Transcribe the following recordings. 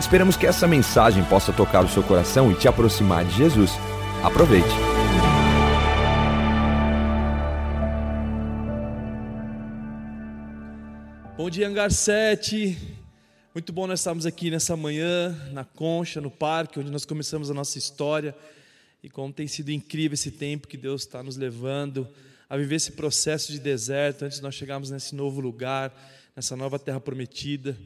Esperamos que essa mensagem possa tocar o seu coração e te aproximar de Jesus. Aproveite. Bom dia, Hangar 7. Muito bom nós estarmos aqui nessa manhã, na Concha, no parque, onde nós começamos a nossa história. E como tem sido incrível esse tempo que Deus está nos levando a viver esse processo de deserto antes de nós chegarmos nesse novo lugar, nessa nova terra prometida.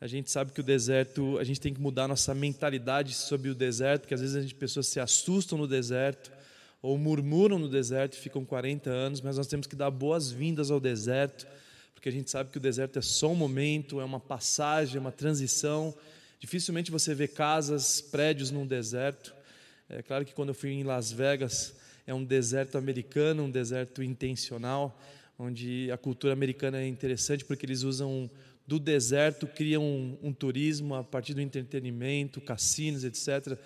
A gente sabe que o deserto, a gente tem que mudar nossa mentalidade sobre o deserto, porque às vezes a gente pessoas se assustam no deserto ou murmuram no deserto ficam 40 anos, mas nós temos que dar boas-vindas ao deserto, porque a gente sabe que o deserto é só um momento, é uma passagem, é uma transição. Dificilmente você vê casas, prédios num deserto. É claro que quando eu fui em Las Vegas, é um deserto americano, um deserto intencional, onde a cultura americana é interessante porque eles usam do deserto criam um, um, turismo a partir do entretenimento, cassinos, etc.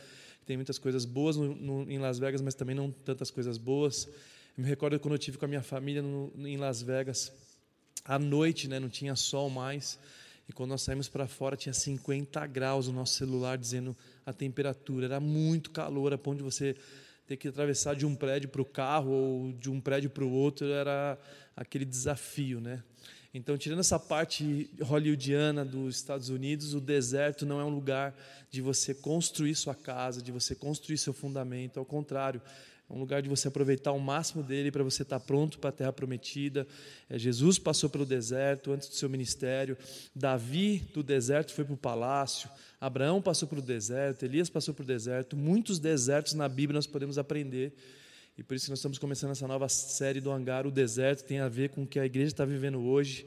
Tem muitas coisas boas no, no, em Las Vegas, mas também não tantas coisas boas. Eu me recordo quando eu tive com a minha família no, em Las Vegas, à noite, né, não tinha sol mais, e quando nós saímos para fora tinha 50 graus o nosso celular dizendo a temperatura, era muito calor, a ponto de você ter que atravessar de um prédio para o carro ou de um prédio para o outro, era aquele desafio, né? Então, tirando essa parte hollywoodiana dos Estados Unidos, o deserto não é um lugar de você construir sua casa, de você construir seu fundamento. Ao contrário, é um lugar de você aproveitar o máximo dele para você estar pronto para a terra prometida. É, Jesus passou pelo deserto antes do seu ministério. Davi do deserto foi para o palácio. Abraão passou pelo deserto. Elias passou pelo deserto. Muitos desertos na Bíblia nós podemos aprender. E por isso nós estamos começando essa nova série do Hangar, o deserto, tem a ver com o que a igreja está vivendo hoje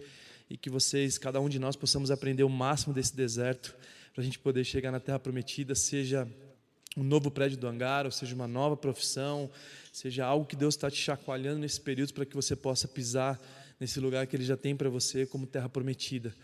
e que vocês, cada um de nós, possamos aprender o máximo desse deserto para a gente poder chegar na Terra Prometida, seja um novo prédio do Hangar, ou seja uma nova profissão, seja algo que Deus está te chacoalhando nesse período para que você possa pisar nesse lugar que Ele já tem para você como Terra Prometida.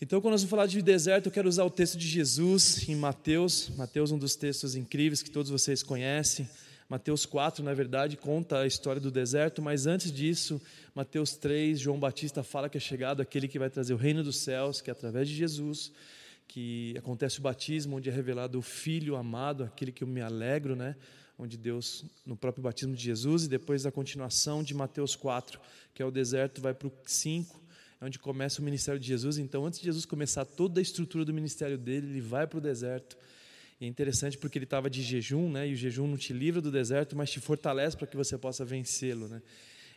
Então, quando nós vamos falar de deserto, eu quero usar o texto de Jesus em Mateus, Mateus, um dos textos incríveis que todos vocês conhecem. Mateus 4, na verdade, conta a história do deserto, mas antes disso, Mateus 3, João Batista fala que é chegado aquele que vai trazer o reino dos céus, que é através de Jesus, que acontece o batismo, onde é revelado o Filho amado, aquele que eu me alegro, né? onde Deus, no próprio batismo de Jesus, e depois a continuação de Mateus 4, que é o deserto, vai para o 5, é onde começa o ministério de Jesus. Então, antes de Jesus começar toda a estrutura do ministério dele, ele vai para o deserto e é interessante porque ele estava de jejum, né? E o jejum não te livra do deserto, mas te fortalece para que você possa vencê-lo, né?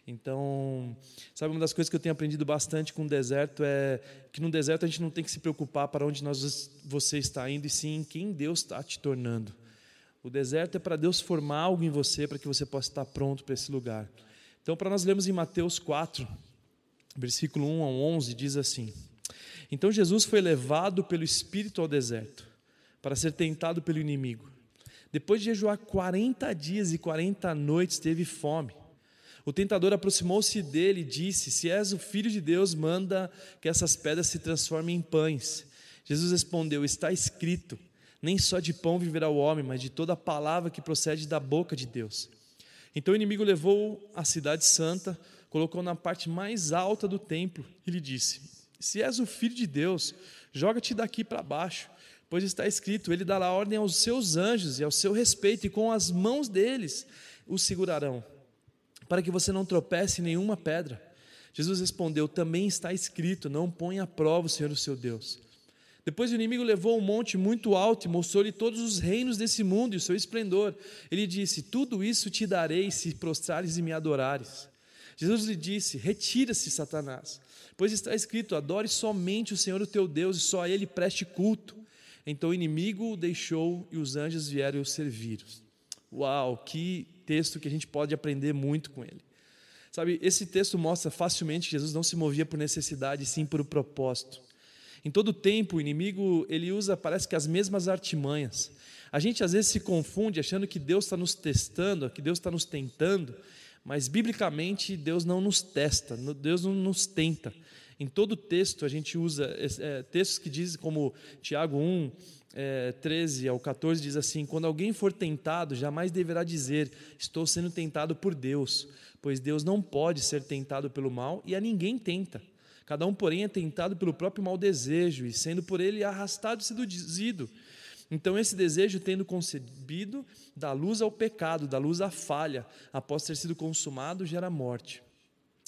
Então, sabe uma das coisas que eu tenho aprendido bastante com o deserto é que no deserto a gente não tem que se preocupar para onde nós, você está indo, e sim quem Deus está te tornando. O deserto é para Deus formar algo em você para que você possa estar pronto para esse lugar. Então, para nós lermos em Mateus 4, versículo 1 ao 11, diz assim: Então Jesus foi levado pelo Espírito ao deserto para ser tentado pelo inimigo. Depois de jejuar 40 dias e 40 noites, teve fome. O tentador aproximou-se dele e disse: Se és o filho de Deus, manda que essas pedras se transformem em pães. Jesus respondeu: Está escrito: Nem só de pão viverá o homem, mas de toda a palavra que procede da boca de Deus. Então o inimigo levou a cidade santa, colocou na parte mais alta do templo e lhe disse: Se és o filho de Deus, joga-te daqui para baixo Pois está escrito: Ele dará ordem aos seus anjos e ao seu respeito, e com as mãos deles o segurarão, para que você não tropece em nenhuma pedra. Jesus respondeu: Também está escrito: Não ponha à prova o Senhor, o seu Deus. Depois o inimigo levou um monte muito alto e mostrou-lhe todos os reinos desse mundo e o seu esplendor. Ele disse: Tudo isso te darei se prostrares e me adorares. Jesus lhe disse: Retira-se, Satanás, pois está escrito: Adore somente o Senhor, o teu Deus, e só a ele preste culto. Então o inimigo o deixou e os anjos vieram o servir. Uau, que texto que a gente pode aprender muito com ele. Sabe, esse texto mostra facilmente que Jesus não se movia por necessidade, sim por propósito. Em todo tempo, o inimigo ele usa, parece que as mesmas artimanhas. A gente às vezes se confunde achando que Deus está nos testando, que Deus está nos tentando, mas biblicamente Deus não nos testa, Deus não nos tenta. Em todo texto a gente usa é, textos que dizem, como Tiago 1, é, 13 ao 14, diz assim: Quando alguém for tentado, jamais deverá dizer, Estou sendo tentado por Deus, pois Deus não pode ser tentado pelo mal e a ninguém tenta. Cada um, porém, é tentado pelo próprio mau desejo, e sendo por ele arrastado e seduzido. Então, esse desejo, tendo concebido, dá luz ao pecado, dá luz à falha, após ter sido consumado, gera morte.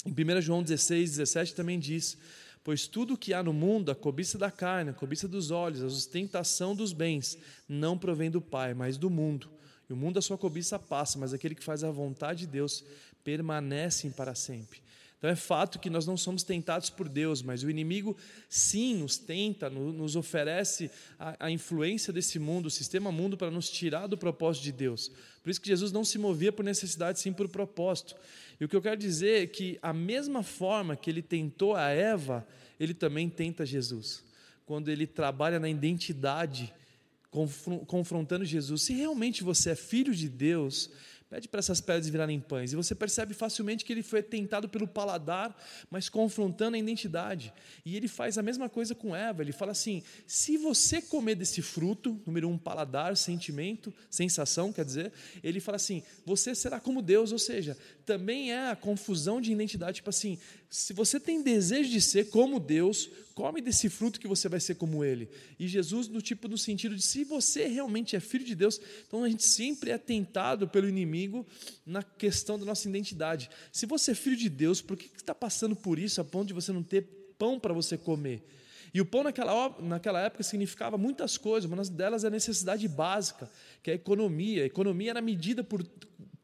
Em 1 João 16, 17 também diz: Pois tudo o que há no mundo, a cobiça da carne, a cobiça dos olhos, a ostentação dos bens, não provém do Pai, mas do mundo. E o mundo, a sua cobiça passa, mas aquele que faz a vontade de Deus permanece para sempre. Então é fato que nós não somos tentados por Deus, mas o inimigo sim nos tenta, nos oferece a, a influência desse mundo, o sistema mundo, para nos tirar do propósito de Deus. Por isso que Jesus não se movia por necessidade, sim por propósito. E o que eu quero dizer é que, a mesma forma que ele tentou a Eva, ele também tenta Jesus. Quando ele trabalha na identidade, confrontando Jesus. Se realmente você é filho de Deus, Pede para essas pedras virarem pães. E você percebe facilmente que ele foi tentado pelo paladar, mas confrontando a identidade. E ele faz a mesma coisa com Eva. Ele fala assim: se você comer desse fruto, número um, paladar, sentimento, sensação, quer dizer, ele fala assim: você será como Deus. Ou seja, também é a confusão de identidade. Tipo assim, se você tem desejo de ser como Deus, come desse fruto que você vai ser como Ele. E Jesus, no tipo, no sentido de se você realmente é filho de Deus, então a gente sempre é tentado pelo inimigo na questão da nossa identidade. Se você é filho de Deus, por que está passando por isso a ponto de você não ter pão para você comer? E o pão naquela, naquela época significava muitas coisas, uma delas é a necessidade básica, que é a economia. A economia era medida por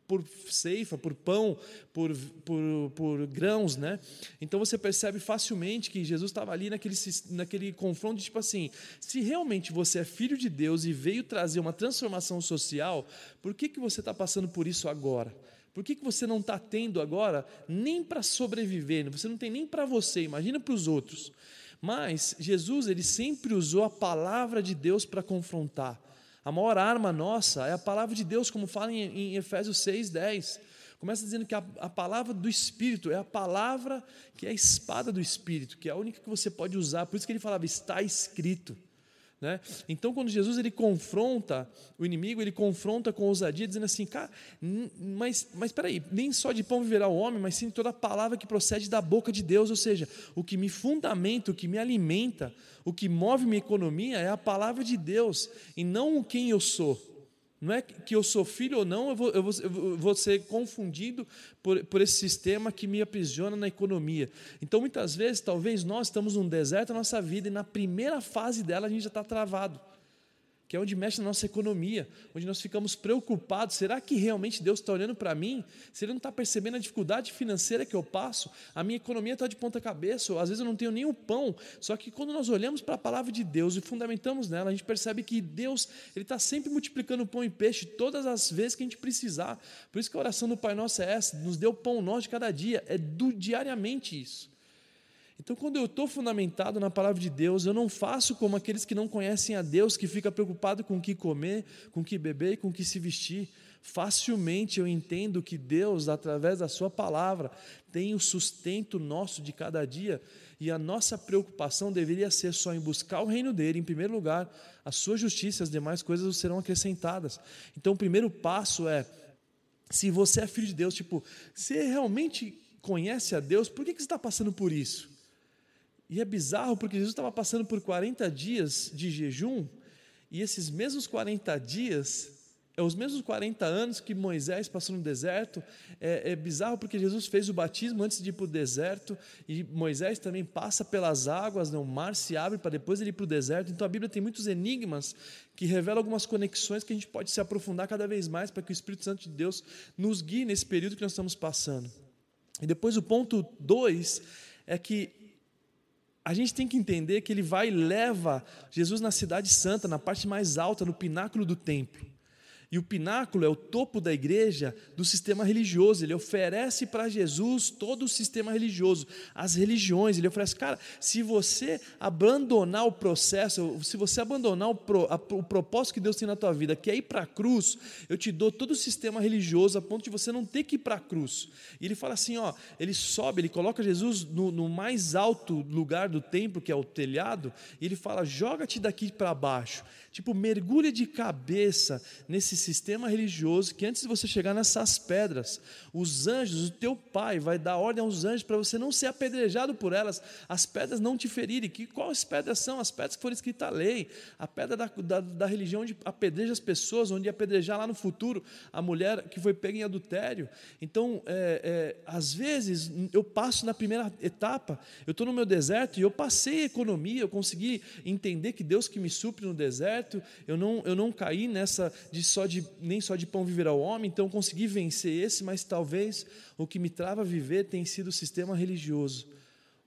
por ceifa, por pão, por, por, por grãos, né? Então você percebe facilmente que Jesus estava ali naquele, naquele confronto de tipo assim: se realmente você é filho de Deus e veio trazer uma transformação social, por que, que você está passando por isso agora? Por que, que você não está tendo agora nem para sobreviver? Você não tem nem para você, imagina para os outros. Mas Jesus, ele sempre usou a palavra de Deus para confrontar. A maior arma nossa é a palavra de Deus, como fala em, em Efésios 6, 10. Começa dizendo que a, a, palavra do Espírito é a palavra que é a espada do Espírito, que é a única que você pode usar. Por isso que ele falava, está escrito. Né? Então, quando Jesus ele confronta o inimigo, ele confronta com ousadia, dizendo assim: cara, mas, mas peraí, nem só de pão viverá o homem, mas sim toda a palavra que procede da boca de Deus, ou seja, o que me fundamenta, o que me alimenta, o que move minha economia é a palavra de Deus e não quem eu sou. Não é que eu sou filho ou não, eu vou, eu vou, eu vou ser confundido por, por esse sistema que me aprisiona na economia. Então, muitas vezes, talvez nós estamos num deserto na nossa vida e na primeira fase dela a gente já está travado que é onde mexe na nossa economia, onde nós ficamos preocupados: será que realmente Deus está olhando para mim? Se Ele não está percebendo a dificuldade financeira que eu passo, a minha economia está de ponta cabeça, ou às vezes eu não tenho nenhum pão. Só que quando nós olhamos para a palavra de Deus e fundamentamos nela, a gente percebe que Deus ele está sempre multiplicando pão e peixe todas as vezes que a gente precisar. Por isso que a oração do Pai Nosso é essa: nos deu pão nosso de cada dia, é do, diariamente isso. Então, quando eu estou fundamentado na palavra de Deus, eu não faço como aqueles que não conhecem a Deus, que fica preocupado com o que comer, com o que beber e com o que se vestir. Facilmente eu entendo que Deus, através da Sua palavra, tem o sustento nosso de cada dia e a nossa preocupação deveria ser só em buscar o reino dele, em primeiro lugar, a Sua justiça, as demais coisas serão acrescentadas. Então, o primeiro passo é: se você é filho de Deus, tipo, você realmente conhece a Deus, por que você está passando por isso? E é bizarro porque Jesus estava passando por 40 dias de jejum, e esses mesmos 40 dias, é os mesmos 40 anos que Moisés passou no deserto. É, é bizarro porque Jesus fez o batismo antes de ir para o deserto, e Moisés também passa pelas águas, né? o mar se abre para depois ele ir para o deserto. Então a Bíblia tem muitos enigmas que revelam algumas conexões que a gente pode se aprofundar cada vez mais para que o Espírito Santo de Deus nos guie nesse período que nós estamos passando. E depois o ponto 2 é que a gente tem que entender que ele vai e leva Jesus na cidade santa, na parte mais alta, no pináculo do templo. E o pináculo é o topo da igreja do sistema religioso. Ele oferece para Jesus todo o sistema religioso, as religiões. Ele oferece, cara, se você abandonar o processo, se você abandonar o, pro, a, o propósito que Deus tem na tua vida, que é ir para a cruz, eu te dou todo o sistema religioso a ponto de você não ter que ir para a cruz. E ele fala assim: ó, ele sobe, ele coloca Jesus no, no mais alto lugar do templo, que é o telhado, e ele fala: joga-te daqui para baixo. Tipo, mergulha de cabeça nesse sistema religioso que antes de você chegar nessas pedras, os anjos, o teu pai vai dar ordem aos anjos para você não ser apedrejado por elas, as pedras não te ferirem. Que, quais pedras são? As pedras que foram escritas a lei, a pedra da, da, da religião onde apedreja as pessoas, onde apedrejar lá no futuro a mulher que foi pega em adultério. Então, é, é, às vezes, eu passo na primeira etapa, eu estou no meu deserto e eu passei economia, eu consegui entender que Deus que me supre no deserto eu não, eu não caí nessa de só de nem só de pão viver ao homem, então consegui vencer esse, mas talvez o que me trava a viver tem sido o sistema religioso,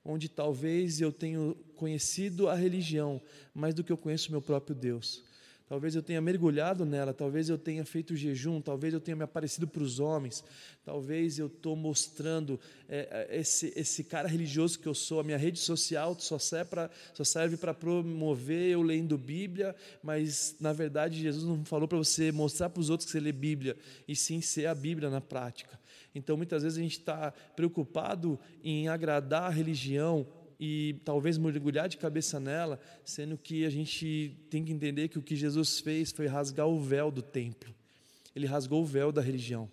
onde talvez eu tenha conhecido a religião mais do que eu conheço o meu próprio Deus. Talvez eu tenha mergulhado nela, talvez eu tenha feito jejum, talvez eu tenha me aparecido para os homens, talvez eu estou mostrando é, é, esse, esse cara religioso que eu sou. A minha rede social só serve para promover eu lendo Bíblia, mas na verdade Jesus não falou para você mostrar para os outros que você lê Bíblia, e sim ser a Bíblia na prática. Então muitas vezes a gente está preocupado em agradar a religião e talvez mergulhar de cabeça nela, sendo que a gente tem que entender que o que Jesus fez foi rasgar o véu do templo. Ele rasgou o véu da religião.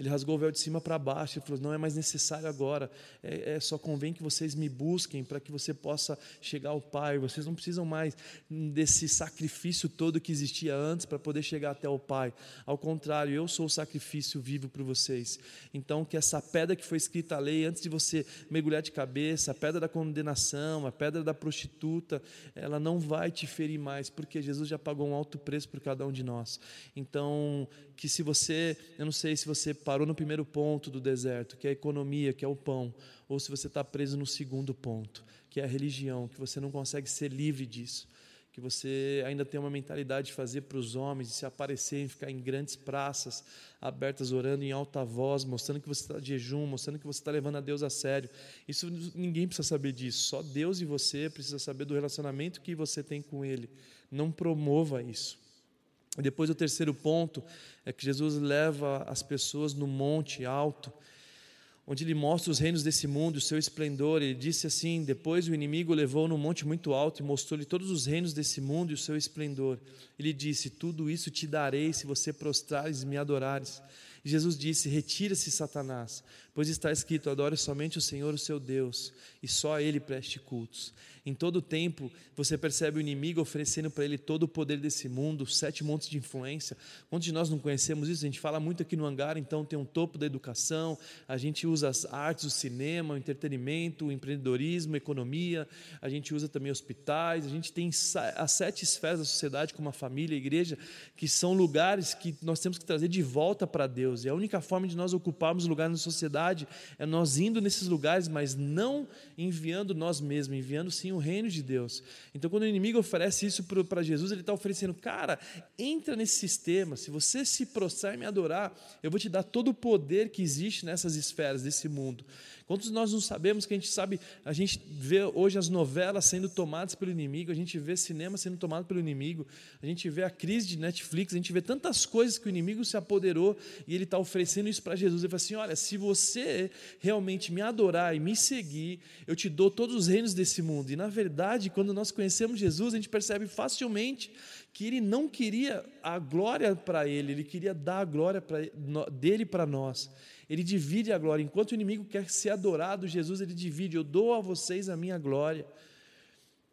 Ele rasgou o véu de cima para baixo e falou: não é mais necessário agora, é, é só convém que vocês me busquem para que você possa chegar ao Pai. Vocês não precisam mais desse sacrifício todo que existia antes para poder chegar até o Pai. Ao contrário, eu sou o sacrifício vivo para vocês. Então, que essa pedra que foi escrita a lei, antes de você mergulhar de cabeça, a pedra da condenação, a pedra da prostituta, ela não vai te ferir mais, porque Jesus já pagou um alto preço por cada um de nós. Então, que se você, eu não sei se você parou no primeiro ponto do deserto, que é a economia, que é o pão, ou se você está preso no segundo ponto, que é a religião, que você não consegue ser livre disso, que você ainda tem uma mentalidade de fazer para os homens, de se aparecer, ficar em grandes praças abertas, orando em alta voz, mostrando que você está de jejum, mostrando que você está levando a Deus a sério. Isso ninguém precisa saber disso, só Deus e você precisa saber do relacionamento que você tem com Ele. Não promova isso. E depois o terceiro ponto é que Jesus leva as pessoas no monte alto, onde ele mostra os reinos desse mundo, o seu esplendor. Ele disse assim: Depois o inimigo levou no monte muito alto e mostrou-lhe todos os reinos desse mundo e o seu esplendor. Ele disse: Tudo isso te darei se você prostrares e me adorares. E Jesus disse: Retira-se, Satanás, pois está escrito: Adore somente o Senhor, o seu Deus, e só a Ele preste cultos. Em todo tempo, você percebe o inimigo oferecendo para ele todo o poder desse mundo, sete montes de influência. Quantos de nós não conhecemos isso? A gente fala muito aqui no hangar, então tem um topo da educação, a gente usa as artes, o cinema, o entretenimento, o empreendedorismo, a economia, a gente usa também hospitais, a gente tem as sete esferas da sociedade, como a família, a igreja, que são lugares que nós temos que trazer de volta para Deus. E a única forma de nós ocuparmos lugar na sociedade é nós indo nesses lugares, mas não enviando nós mesmos, enviando sim o reino de Deus. Então, quando o inimigo oferece isso para Jesus, ele está oferecendo, cara, entra nesse sistema. Se você se prostrar e me adorar, eu vou te dar todo o poder que existe nessas esferas desse mundo. Quantos nós não sabemos que a gente sabe, a gente vê hoje as novelas sendo tomadas pelo inimigo, a gente vê cinema sendo tomado pelo inimigo, a gente vê a crise de Netflix, a gente vê tantas coisas que o inimigo se apoderou e ele está oferecendo isso para Jesus. Ele fala assim: olha, se você realmente me adorar e me seguir, eu te dou todos os reinos desse mundo. E na verdade, quando nós conhecemos Jesus, a gente percebe facilmente que ele não queria a glória para ele, ele queria dar a glória pra, dele para nós ele divide a glória. Enquanto o inimigo quer ser adorado, Jesus ele divide: eu dou a vocês a minha glória.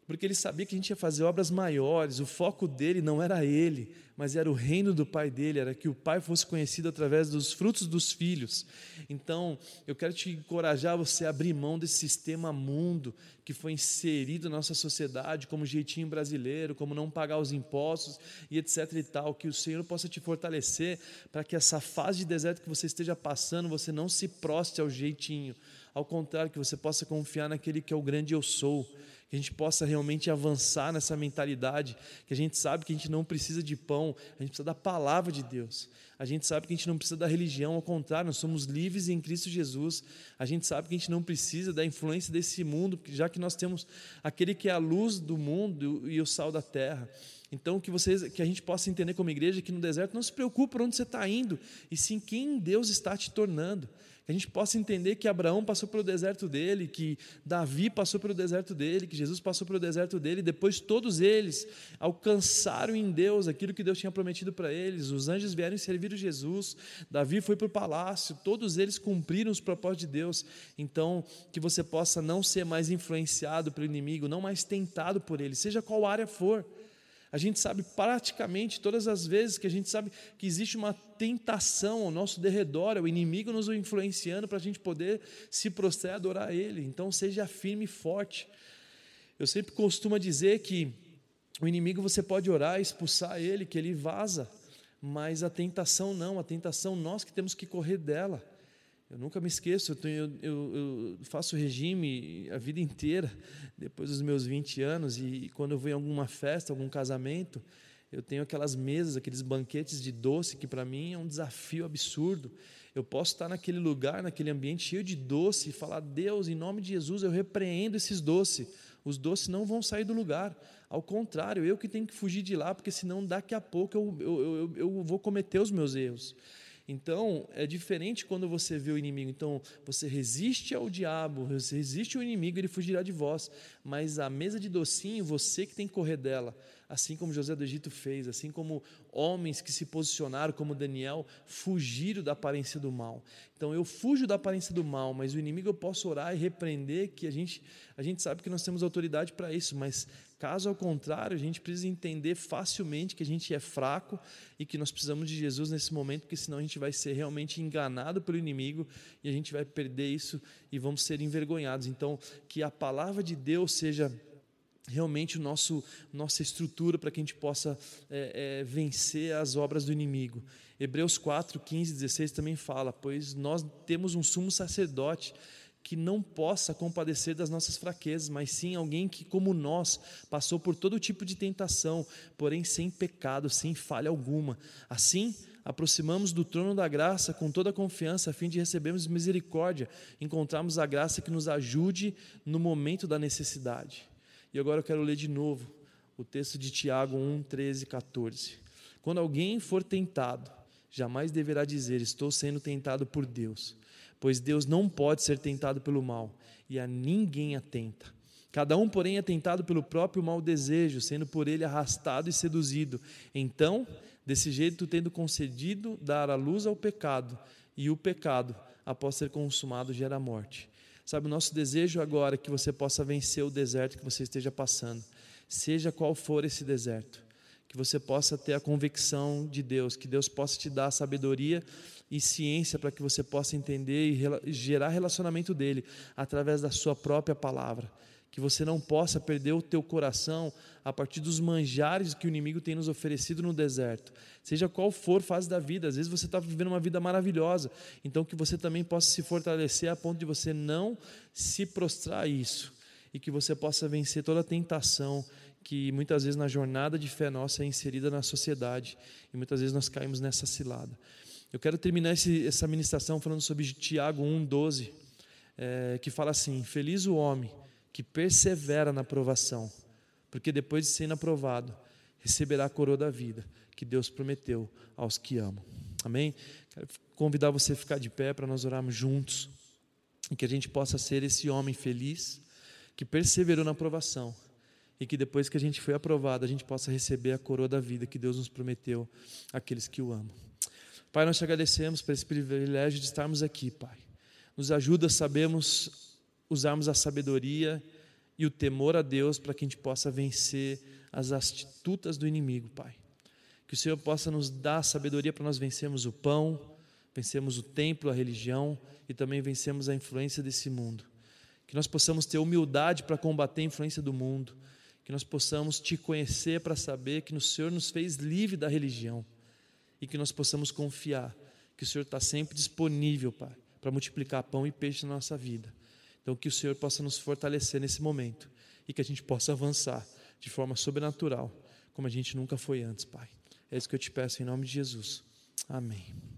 Porque ele sabia que a gente ia fazer obras maiores, o foco dele não era ele, mas era o reino do pai dele, era que o pai fosse conhecido através dos frutos dos filhos. Então, eu quero te encorajar você a abrir mão desse sistema mundo que foi inserido na nossa sociedade como jeitinho brasileiro, como não pagar os impostos e etc e tal, que o Senhor possa te fortalecer para que essa fase de deserto que você esteja passando, você não se proste ao jeitinho, ao contrário, que você possa confiar naquele que é o grande eu sou que a gente possa realmente avançar nessa mentalidade, que a gente sabe que a gente não precisa de pão, a gente precisa da palavra de Deus. A gente sabe que a gente não precisa da religião, ao contrário, nós somos livres em Cristo Jesus. A gente sabe que a gente não precisa da influência desse mundo, já que nós temos aquele que é a luz do mundo e o sal da terra. Então, que, vocês, que a gente possa entender como igreja que no deserto não se preocupe por onde você está indo, e sim quem Deus está te tornando. Que a gente possa entender que Abraão passou pelo deserto dele, que Davi passou pelo deserto dele, que Jesus passou pelo deserto dele, e depois todos eles alcançaram em Deus aquilo que Deus tinha prometido para eles. Os anjos vieram e serviram Jesus, Davi foi para o palácio, todos eles cumpriram os propósitos de Deus. Então, que você possa não ser mais influenciado pelo inimigo, não mais tentado por ele, seja qual área for. A gente sabe praticamente todas as vezes que a gente sabe que existe uma tentação ao nosso derredor, é o inimigo nos influenciando para a gente poder se prostrar e adorar Ele. Então seja firme e forte. Eu sempre costumo dizer que o inimigo você pode orar, expulsar ele, que ele vaza, mas a tentação não, a tentação nós que temos que correr dela. Eu nunca me esqueço, eu, tenho, eu, eu, faço regime a vida inteira, depois dos meus 20 anos, e quando eu vou em alguma festa, algum casamento, eu tenho aquelas mesas, aqueles banquetes de doce, que para mim é um desafio absurdo. Eu posso estar naquele lugar, naquele ambiente cheio de doce, e falar: Deus, em nome de Jesus, eu repreendo esses doces. Os doces não vão sair do lugar. Ao contrário, eu que tenho que fugir de lá, porque senão daqui a pouco eu, eu, eu, eu vou cometer os meus erros. Então, é diferente quando você vê o inimigo. Então, você resiste ao diabo, você resiste ao inimigo, ele fugirá de vós. Mas a mesa de docinho, você que tem que correr dela assim como José do Egito fez, assim como homens que se posicionaram, como Daniel, fugiram da aparência do mal. Então eu fujo da aparência do mal, mas o inimigo eu posso orar e repreender, que a gente, a gente sabe que nós temos autoridade para isso, mas caso ao contrário, a gente precisa entender facilmente que a gente é fraco e que nós precisamos de Jesus nesse momento, porque senão a gente vai ser realmente enganado pelo inimigo e a gente vai perder isso e vamos ser envergonhados. Então, que a palavra de Deus seja realmente o nosso nossa estrutura para que a gente possa é, é, vencer as obras do inimigo. Hebreus 4, 15, 16 também fala, pois nós temos um sumo sacerdote que não possa compadecer das nossas fraquezas, mas sim alguém que, como nós, passou por todo tipo de tentação, porém sem pecado, sem falha alguma. Assim, aproximamos do trono da graça com toda a confiança, a fim de recebermos misericórdia, encontrarmos a graça que nos ajude no momento da necessidade. E agora eu quero ler de novo o texto de Tiago 1, 13 14. Quando alguém for tentado, jamais deverá dizer: Estou sendo tentado por Deus, pois Deus não pode ser tentado pelo mal, e a ninguém atenta. Cada um, porém, é tentado pelo próprio mau desejo, sendo por ele arrastado e seduzido. Então, desse jeito, tendo concedido dar a luz ao pecado, e o pecado, após ser consumado, gera morte. Sabe, o nosso desejo agora é que você possa vencer o deserto que você esteja passando, seja qual for esse deserto. Que você possa ter a convicção de Deus, que Deus possa te dar sabedoria e ciência para que você possa entender e gerar relacionamento dele através da sua própria palavra que você não possa perder o teu coração a partir dos manjares que o inimigo tem nos oferecido no deserto. Seja qual for fase da vida, às vezes você está vivendo uma vida maravilhosa, então que você também possa se fortalecer a ponto de você não se prostrar a isso e que você possa vencer toda a tentação que muitas vezes na jornada de fé nossa é inserida na sociedade e muitas vezes nós caímos nessa cilada. Eu quero terminar esse, essa ministração falando sobre Tiago 1,12, é, eh, que fala assim: Feliz o homem que persevera na provação, porque depois de sendo aprovado, receberá a coroa da vida que Deus prometeu aos que amam. Amém? Quero convidar você a ficar de pé para nós orarmos juntos e que a gente possa ser esse homem feliz que perseverou na aprovação e que depois que a gente foi aprovado, a gente possa receber a coroa da vida que Deus nos prometeu àqueles que o amam. Pai, nós te agradecemos por esse privilégio de estarmos aqui, Pai. Nos ajuda, sabemos usarmos a sabedoria e o temor a Deus para que a gente possa vencer as astutas do inimigo, Pai. Que o Senhor possa nos dar sabedoria para nós vencermos o pão, vencermos o templo, a religião e também vencermos a influência desse mundo. Que nós possamos ter humildade para combater a influência do mundo. Que nós possamos te conhecer para saber que o Senhor nos fez livre da religião. E que nós possamos confiar que o Senhor está sempre disponível, Pai, para multiplicar pão e peixe na nossa vida. Então, que o Senhor possa nos fortalecer nesse momento e que a gente possa avançar de forma sobrenatural, como a gente nunca foi antes, Pai. É isso que eu te peço em nome de Jesus. Amém.